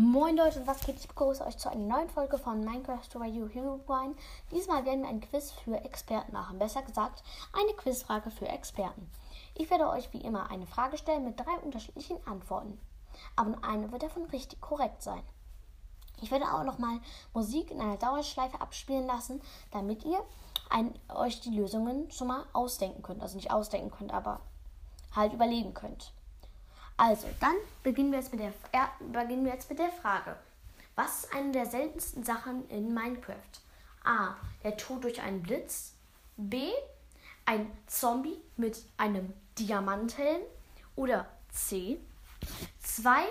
Moin Leute, was geht? Ich begrüße euch zu einer neuen Folge von Minecraft Radio Herobrine. Diesmal werden wir ein Quiz für Experten machen. Besser gesagt, eine Quizfrage für Experten. Ich werde euch wie immer eine Frage stellen mit drei unterschiedlichen Antworten. Aber nur eine wird davon richtig korrekt sein. Ich werde auch nochmal Musik in einer Dauerschleife abspielen lassen, damit ihr ein, euch die Lösungen schon mal ausdenken könnt. Also nicht ausdenken könnt, aber halt überlegen könnt. Also, dann beginnen wir jetzt mit der, ja, beginnen wir jetzt mit der Frage. Was ist eine der seltensten Sachen in Minecraft? A. Der Tod durch einen Blitz. B. Ein Zombie mit einem Diamanthelm. Oder C. Zwei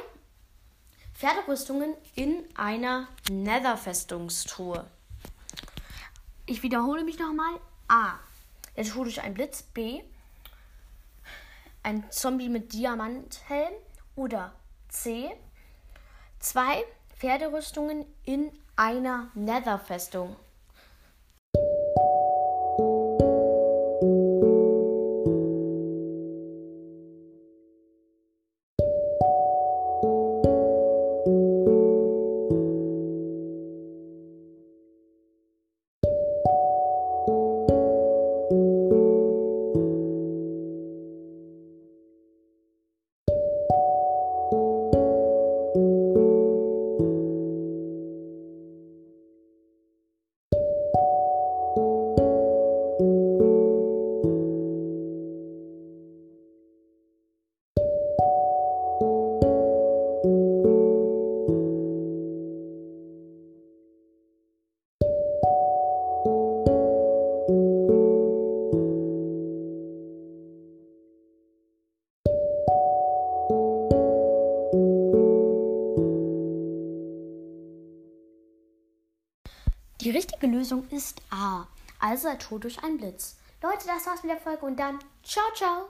Pferderüstungen in einer Netherfestungstruhe. Ich wiederhole mich nochmal. A. Der Tod durch einen Blitz. B ein Zombie mit Diamanthelm oder C. Zwei Pferderüstungen in einer Netherfestung. Die richtige Lösung ist A. Also er Tod durch einen Blitz. Leute, das war's mit der Folge und dann ciao, ciao.